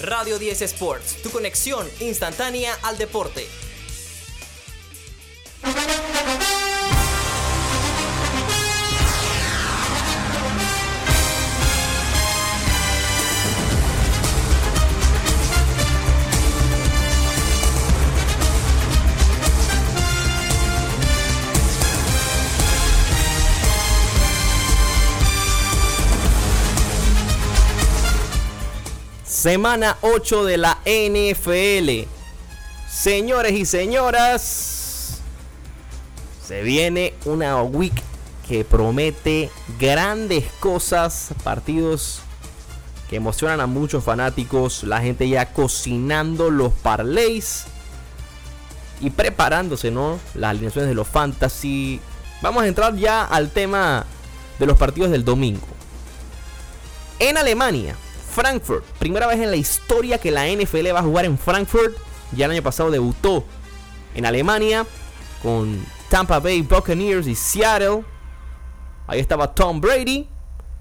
Radio 10 Sports, tu conexión instantánea al deporte. Semana 8 de la NFL. Señores y señoras, se viene una week que promete grandes cosas, partidos que emocionan a muchos fanáticos, la gente ya cocinando los parlays y preparándose, ¿no? Las alineaciones de los fantasy. Vamos a entrar ya al tema de los partidos del domingo. En Alemania, Frankfurt. Primera vez en la historia que la NFL va a jugar en Frankfurt. Ya el año pasado debutó en Alemania con Tampa Bay Buccaneers y Seattle. Ahí estaba Tom Brady.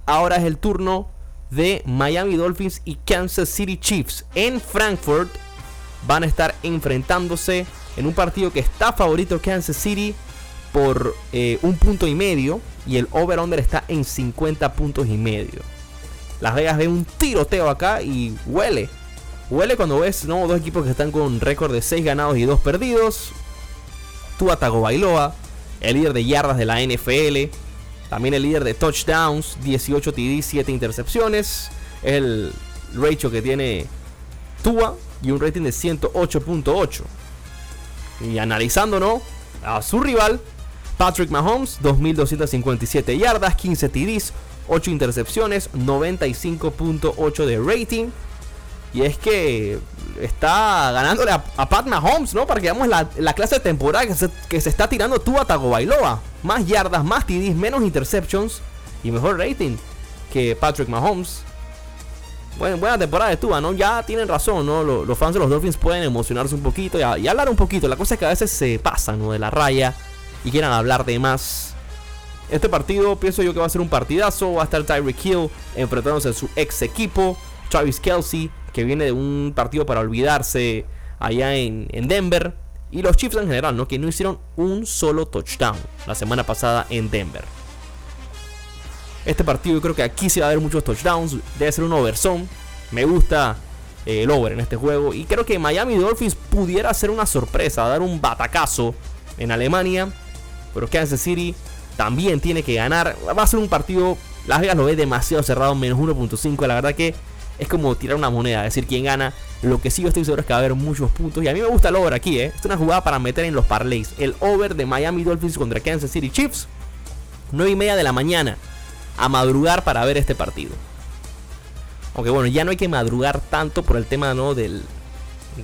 Ahora es el turno de Miami Dolphins y Kansas City Chiefs. En Frankfurt van a estar enfrentándose en un partido que está favorito Kansas City por eh, un punto y medio. Y el over-under está en 50 puntos y medio. Las Vegas ve un tiroteo acá y huele. Huele cuando ves ¿no? dos equipos que están con récord de 6 ganados y 2 perdidos. Tua Bailoa, el líder de yardas de la NFL. También el líder de touchdowns, 18 TD, 7 intercepciones. El ratio que tiene Tua y un rating de 108.8. Y analizando ¿no? a su rival, Patrick Mahomes, 2.257 yardas, 15 TDs, 8 intercepciones, 95.8 de rating. Y es que está ganándole a, Pat Mahomes, ¿no? Para que veamos la, clase de temporada que se, que se está tirando tú a Tagovailoa. Más yardas, más TDs, menos interceptions y mejor rating que Patrick Mahomes. Bueno, buena temporada de Tua, ¿no? Ya tienen razón, ¿no? Los, fans de los Dolphins pueden emocionarse un poquito y, y, hablar un poquito. La cosa es que a veces se pasan, ¿no? De la raya y quieran hablar de más. Este partido pienso yo que va a ser un partidazo. Va a estar Tyreek Hill enfrentándose a su ex equipo. Travis Kelsey, que viene de un partido para olvidarse allá en, Denver. Y los Chiefs en general, ¿no? Que no hicieron un solo touchdown la semana pasada en Denver. Este partido yo creo que aquí se va a ver muchos touchdowns. Debe ser un overzone. Me gusta eh, el over en este juego. Y creo que Miami Dolphins pudiera ser una sorpresa, dar un batacazo en Alemania. Pero Kansas City también tiene que ganar. Va a ser un partido, Las Vegas lo ve demasiado cerrado, menos 1.5. La verdad que es como tirar una moneda, decir, quién gana. Lo que sí yo estoy seguro es que va a haber muchos puntos. Y a mí me gusta el over aquí, ¿eh? Es una jugada para meter en los parlays. El over de Miami Dolphins contra Kansas City Chiefs. 9 y media de la mañana. A madrugar para ver este partido. Aunque bueno, ya no hay que madrugar tanto por el tema ¿no? del,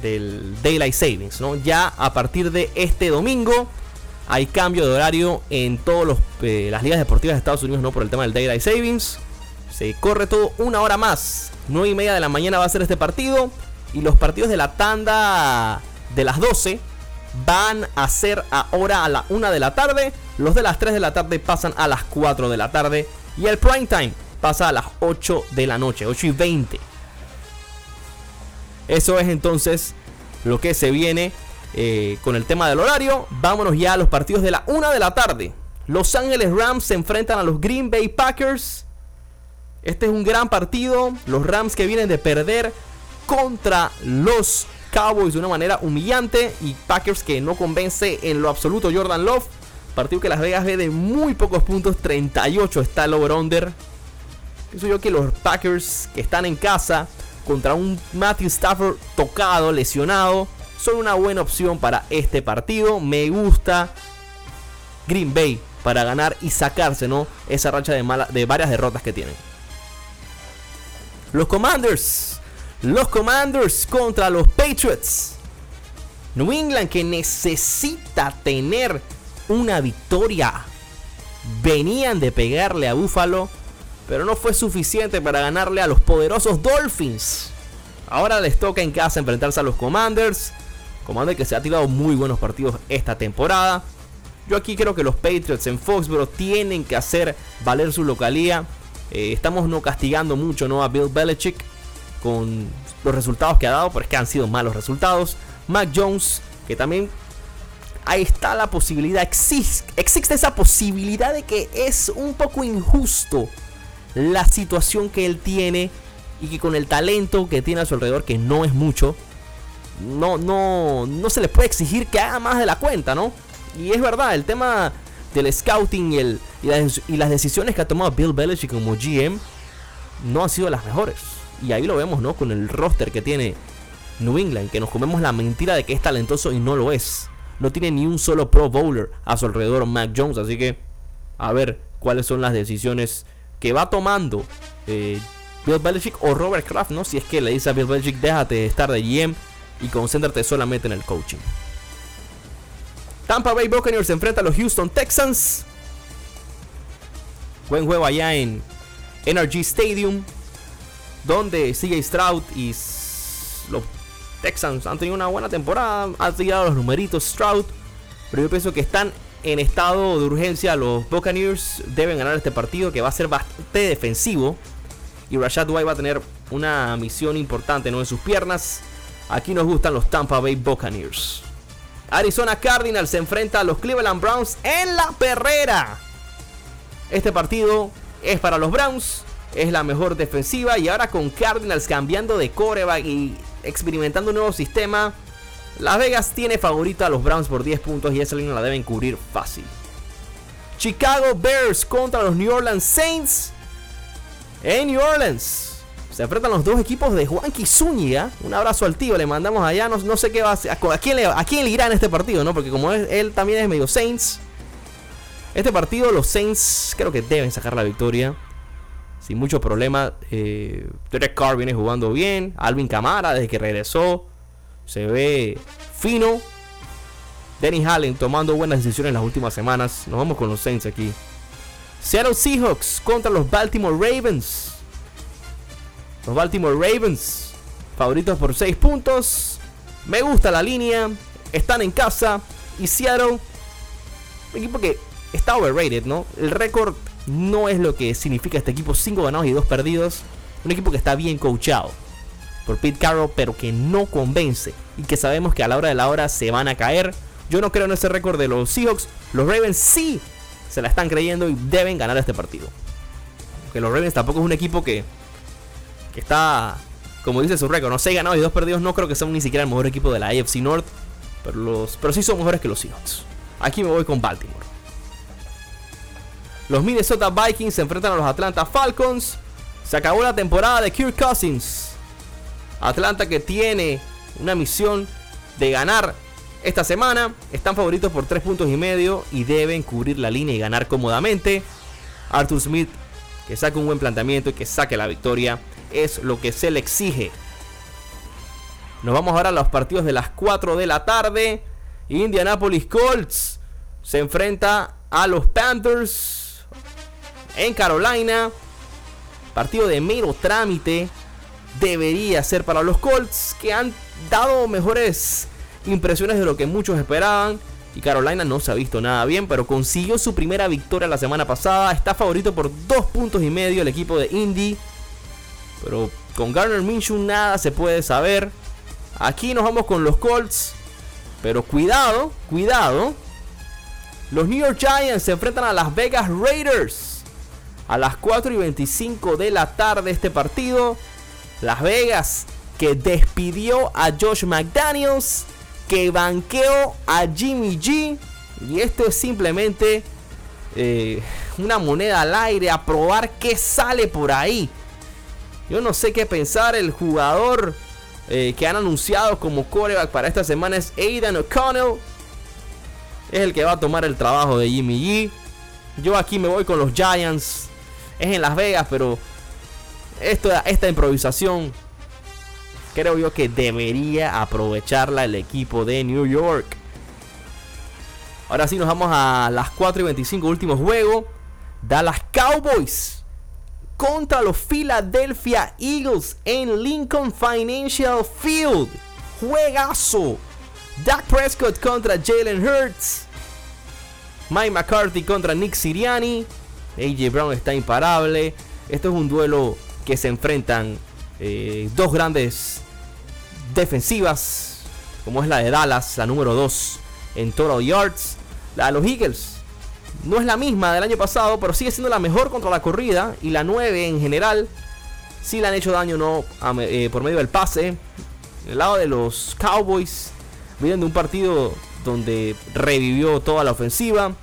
del Daylight Savings. ¿no? Ya a partir de este domingo hay cambio de horario en todas eh, las ligas deportivas de Estados Unidos, no por el tema del Daylight Savings. Se corre todo una hora más. 9 y media de la mañana va a ser este partido. Y los partidos de la tanda de las 12 van a ser ahora a la 1 de la tarde. Los de las 3 de la tarde pasan a las 4 de la tarde. Y el prime time pasa a las 8 de la noche, 8 y 20. Eso es entonces lo que se viene eh, con el tema del horario, vámonos ya a los partidos de la 1 de la tarde. Los Ángeles Rams se enfrentan a los Green Bay Packers. Este es un gran partido. Los Rams que vienen de perder contra los Cowboys de una manera humillante. Y Packers que no convence en lo absoluto Jordan Love. Partido que Las Vegas ve de muy pocos puntos. 38 está el over-under. Pienso yo que los Packers que están en casa contra un Matthew Stafford tocado, lesionado son una buena opción para este partido. Me gusta Green Bay para ganar y sacarse ¿no? esa racha de, de varias derrotas que tienen. Los Commanders. Los Commanders contra los Patriots. New England que necesita tener una victoria. Venían de pegarle a Buffalo, pero no fue suficiente para ganarle a los poderosos Dolphins. Ahora les toca en casa enfrentarse a los Commanders. Commander que se ha tirado muy buenos partidos esta temporada. Yo aquí creo que los Patriots en Foxborough tienen que hacer valer su localía. Eh, estamos no castigando mucho ¿no? a Bill Belichick con los resultados que ha dado, pero es que han sido malos resultados. Mac Jones, que también ahí está la posibilidad, existe, existe esa posibilidad de que es un poco injusto la situación que él tiene y que con el talento que tiene a su alrededor, que no es mucho, no, no, no se le puede exigir que haga más de la cuenta, ¿no? Y es verdad, el tema del scouting y, el, y, las, decisiones que ha tomado Bill Belichick como GM no han sido las mejores. Y ahí lo vemos, ¿no? Con el roster que tiene New England, que nos comemos la mentira de que es talentoso y no lo es. No tiene ni un solo Pro Bowler a su alrededor, Mac Jones. Así que, a ver cuáles son las decisiones que va tomando eh, Bill Belichick o Robert Kraft, ¿no? Si es que le dice a Bill Belichick, déjate de estar de GM y concéntrate solamente en el coaching. Tampa Bay Buccaneers se enfrenta a los Houston Texans. Buen juego allá en NRG Stadium, donde CJ Stroud y los Texans han tenido una buena temporada, han tirado los numeritos Stroud, pero yo pienso que están en estado de urgencia. Los Buccaneers deben ganar este partido que va a ser bastante defensivo. Y Rashad White va a tener una misión importante ¿no? en sus piernas. Aquí nos gustan los Tampa Bay Buccaneers. Arizona Cardinals se enfrenta a los Cleveland Browns en la perrera. Este partido es para los Browns. Es la mejor defensiva. Y ahora con Cardinals cambiando de coreback y experimentando un nuevo sistema. Las Vegas tiene favorito a los Browns por 10 puntos y esa línea la deben cubrir fácil. Chicago Bears contra los New Orleans Saints. En New Orleans. Se enfrentan los dos equipos de Juanqui Zúñiga. Un abrazo al tío, le mandamos allá. No, sé qué va a hacer. ¿A quién, le, ¿A quién le irá en este partido? ¿no? Porque como él también es medio Saints. Este partido, los Saints creo que deben sacar la victoria. Sin mucho problema. Eh, Derek Carr viene jugando bien. Alvin Camara, desde que regresó, se ve fino. Denny Allen tomando buenas decisiones en las últimas semanas. Nos vamos con los Saints aquí. Seattle Seahawks contra los Baltimore Ravens. Los Baltimore Ravens, favoritos por 6 puntos. Me gusta la línea. Están en casa. Y Seattle, un equipo que está overrated, ¿no? El récord no es lo que significa este equipo. 5 ganados y 2 perdidos. Un equipo que está bien coachado por Pete Carroll, pero que no convence. Y que sabemos que a la hora de la hora se van a caer. Yo no creo en ese récord de los Seahawks. Los Ravens sí se la están creyendo y deben ganar este partido. Que los Ravens tampoco es un equipo que que está, como dice su récord, ¿no? 6 ganados y 2 perdidos. No creo que sean ni siquiera el mejor equipo de la AFC North, pero, los, pero sí son mejores que los Seahawks. Aquí me voy con Baltimore. Los Minnesota Vikings se enfrentan a los Atlanta Falcons. Se acabó la temporada de Kirk Cousins. Atlanta que tiene una misión de ganar esta semana. Están favoritos por 3 puntos y medio y deben cubrir la línea y ganar cómodamente. Arthur Smith que saque un buen planteamiento y que saque la victoria es lo que se le exige. Nos vamos ahora a los partidos de las 4 de la tarde. Indianapolis Colts se enfrenta a los Panthers en Carolina. Partido de mero trámite debería ser para los Colts que han dado mejores impresiones de lo que muchos esperaban. Y Carolina no se ha visto nada bien, pero consiguió su primera victoria la semana pasada. Está favorito por dos puntos y medio el equipo de Indy. Pero con Garner Minshew nada se puede saber. Aquí nos vamos con los Colts. Pero cuidado, cuidado. Los New York Giants se enfrentan a las Vegas Raiders. A las 4 y 25 de la tarde este partido. Las Vegas que despidió a Josh McDaniels. Que banqueó a Jimmy G. Y esto es simplemente eh, una moneda al aire. A probar qué sale por ahí. Yo no sé qué pensar. El jugador eh, que han anunciado como coreback para esta semana es Aidan O'Connell. Es el que va a tomar el trabajo de Jimmy G. Yo aquí me voy con los Giants. Es en Las Vegas, pero esta improvisación creo yo que debería aprovecharla el equipo de New York. Ahora sí nos vamos a las 4 y 25 últimos juegos. Dallas Cowboys contra los Philadelphia Eagles en Lincoln Financial Field. Juegazo. Dak Prescott contra Jalen Hurts. Mike McCarthy contra Nick Siriani. AJ Brown está imparable. Esto es un duelo que se enfrentan eh, dos grandes defensivas, como es la de Dallas, la número 2 en total yards. La de los Eagles no es la misma del año pasado, pero sigue siendo la mejor contra la corrida. Y la 9 en general, sí le han hecho daño no eh, por medio del pase. El lado de los Cowboys, vienen de un partido donde revivió toda la ofensiva.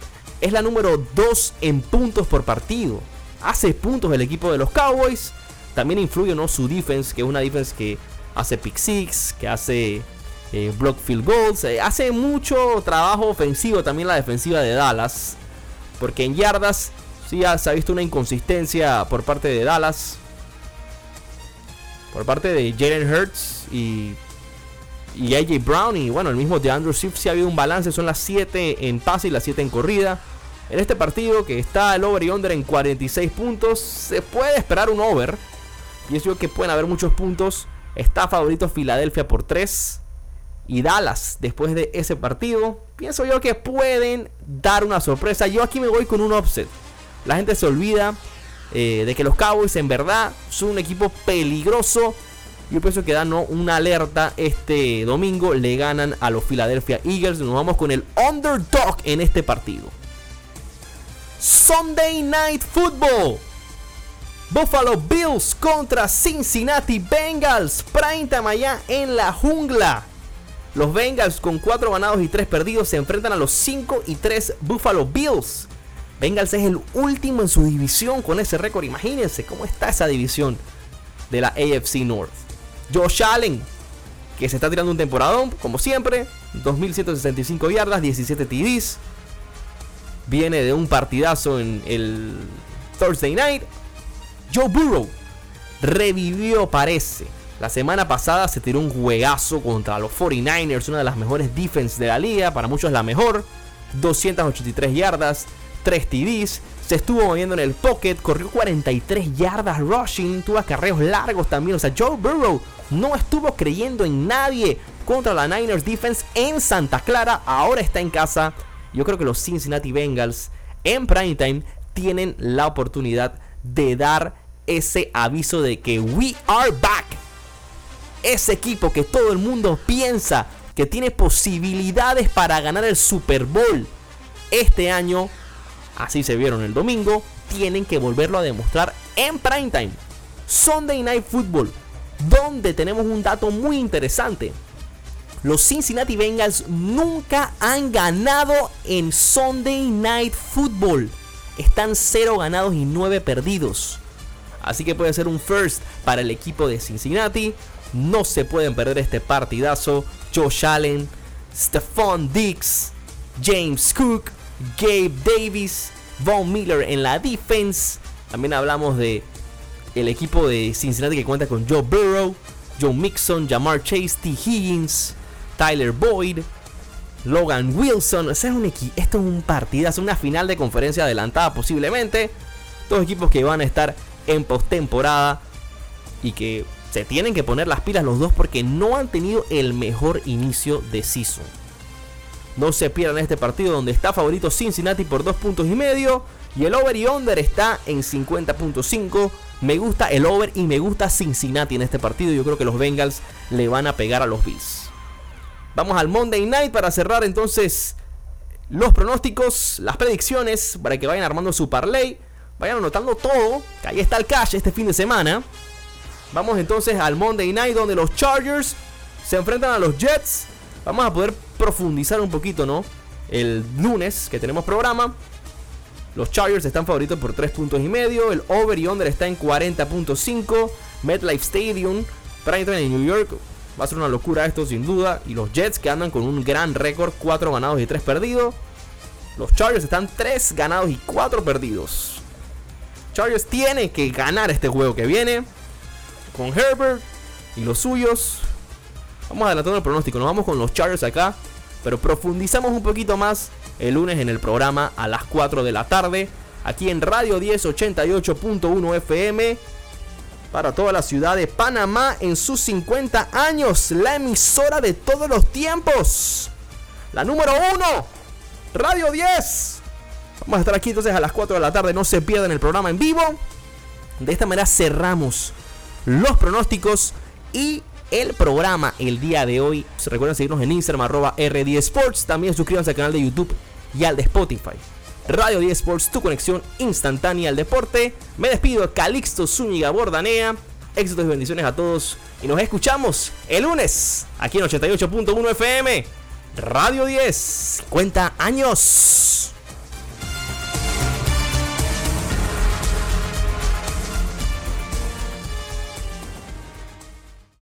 Es la número 2 en puntos por partido. Hace puntos el equipo de los Cowboys. También influye ¿no? su defense, que es una defense que hace pick six, que hace eh, block field goals. Eh, hace mucho trabajo ofensivo también la defensiva de Dallas. Porque en yardas sí se ha visto una inconsistencia por parte de Dallas. Por parte de Jalen Hurts y, y AJ Brown. Y bueno, el mismo de Andrew Swift sí ha habido un balance. Son las 7 en pase y las 7 en corrida. En este partido que está el over y under en 46 puntos, se puede esperar un over. Y yo que pueden haber muchos puntos. Está favorito Filadelfia por 3 y Dallas después de ese partido, pienso yo que pueden dar una sorpresa. Yo aquí me voy con un offset. La gente se olvida eh, de que los Cowboys en verdad son un equipo peligroso. Yo pienso que dan una alerta este domingo. Le ganan a los Philadelphia Eagles. Nos vamos con el underdog en este partido. Sunday Night Football. Buffalo Bills contra Cincinnati Bengals. Prime time en la jungla. Los Bengals con 4 ganados y 3 perdidos se enfrentan a los 5 y 3 Buffalo Bills. Bengals es el último en su división con ese récord. Imagínense cómo está esa división de la AFC North. Josh Allen, que se está tirando un temporadón, como siempre. 2.165 yardas, 17 TDs. Viene de un partidazo en el Thursday night. Joe Burrow revivió, parece la semana pasada se tiró un juegazo contra los 49ers, una de las mejores defenses de la liga, para muchos la mejor. 283 yardas, 3 TDs, se estuvo moviendo en el pocket, corrió 43 yardas rushing, tuvo acarreos largos también. O sea, Joe Burrow no estuvo creyendo en nadie contra la Niners defense en Santa Clara, ahora está en casa. Yo creo que los Cincinnati Bengals en primetime tienen la oportunidad de dar ese aviso de que we are back ese equipo que todo el mundo piensa que tiene posibilidades para ganar el Super Bowl este año, así se vieron el domingo, tienen que volverlo a demostrar en primetime. Sunday Night Football, donde tenemos un dato muy interesante. Los Cincinnati Bengals nunca han ganado en Sunday Night Football. Están 0 ganados y 9 perdidos. Así que puede ser un first para el equipo de Cincinnati. No se pueden perder este partidazo. Josh Allen, Stephon Dix, James Cook, Gabe Davis, Von Miller en la defense. También hablamos de el equipo de Cincinnati que cuenta con Joe Burrow, Joe Mixon, Jamar Chase, T. Higgins, Tyler Boyd, Logan Wilson. es un esto es un partidazo, una final de conferencia adelantada posiblemente. Dos equipos que van a estar en postemporada y que se tienen que poner las pilas los dos porque no han tenido el mejor inicio de season. No se pierdan este partido donde está favorito Cincinnati por 2 puntos y medio. Y el over y under está en 50.5. Me gusta el over y me gusta Cincinnati en este partido. Yo creo que los Bengals le van a pegar a los Bills. Vamos al Monday Night para cerrar entonces los pronósticos, las predicciones, para que vayan armando su parlay. Vayan anotando todo. Que ahí está el cash este fin de semana. Vamos entonces al Monday Night donde los Chargers se enfrentan a los Jets. Vamos a poder profundizar un poquito, ¿no? El lunes que tenemos programa. Los Chargers están favoritos por 3 puntos y medio. El over y under está en 40.5. MetLife Stadium, Brighton en New York. Va a ser una locura esto sin duda. Y los Jets que andan con un gran récord. 4 ganados y 3 perdidos. Los Chargers están 3 ganados y 4 perdidos. Chargers tiene que ganar este juego que viene con Herbert y los suyos. Vamos adelantando el pronóstico, nos vamos con los Chargers acá, pero profundizamos un poquito más el lunes en el programa a las 4 de la tarde, aquí en Radio 1088.1 FM, para toda la ciudad de Panamá en sus 50 años, la emisora de todos los tiempos, la número 1, Radio 10. Vamos a estar aquí entonces a las 4 de la tarde, no se pierdan el programa en vivo. De esta manera cerramos los pronósticos y el programa el día de hoy. Recuerden seguirnos en Instagram, arroba R10 Sports. También suscríbanse al canal de YouTube y al de Spotify. Radio 10 Sports, tu conexión instantánea al deporte. Me despido, Calixto Zúñiga Bordanea. Éxitos y bendiciones a todos. Y nos escuchamos el lunes aquí en 88.1 FM. Radio 10, 50 años.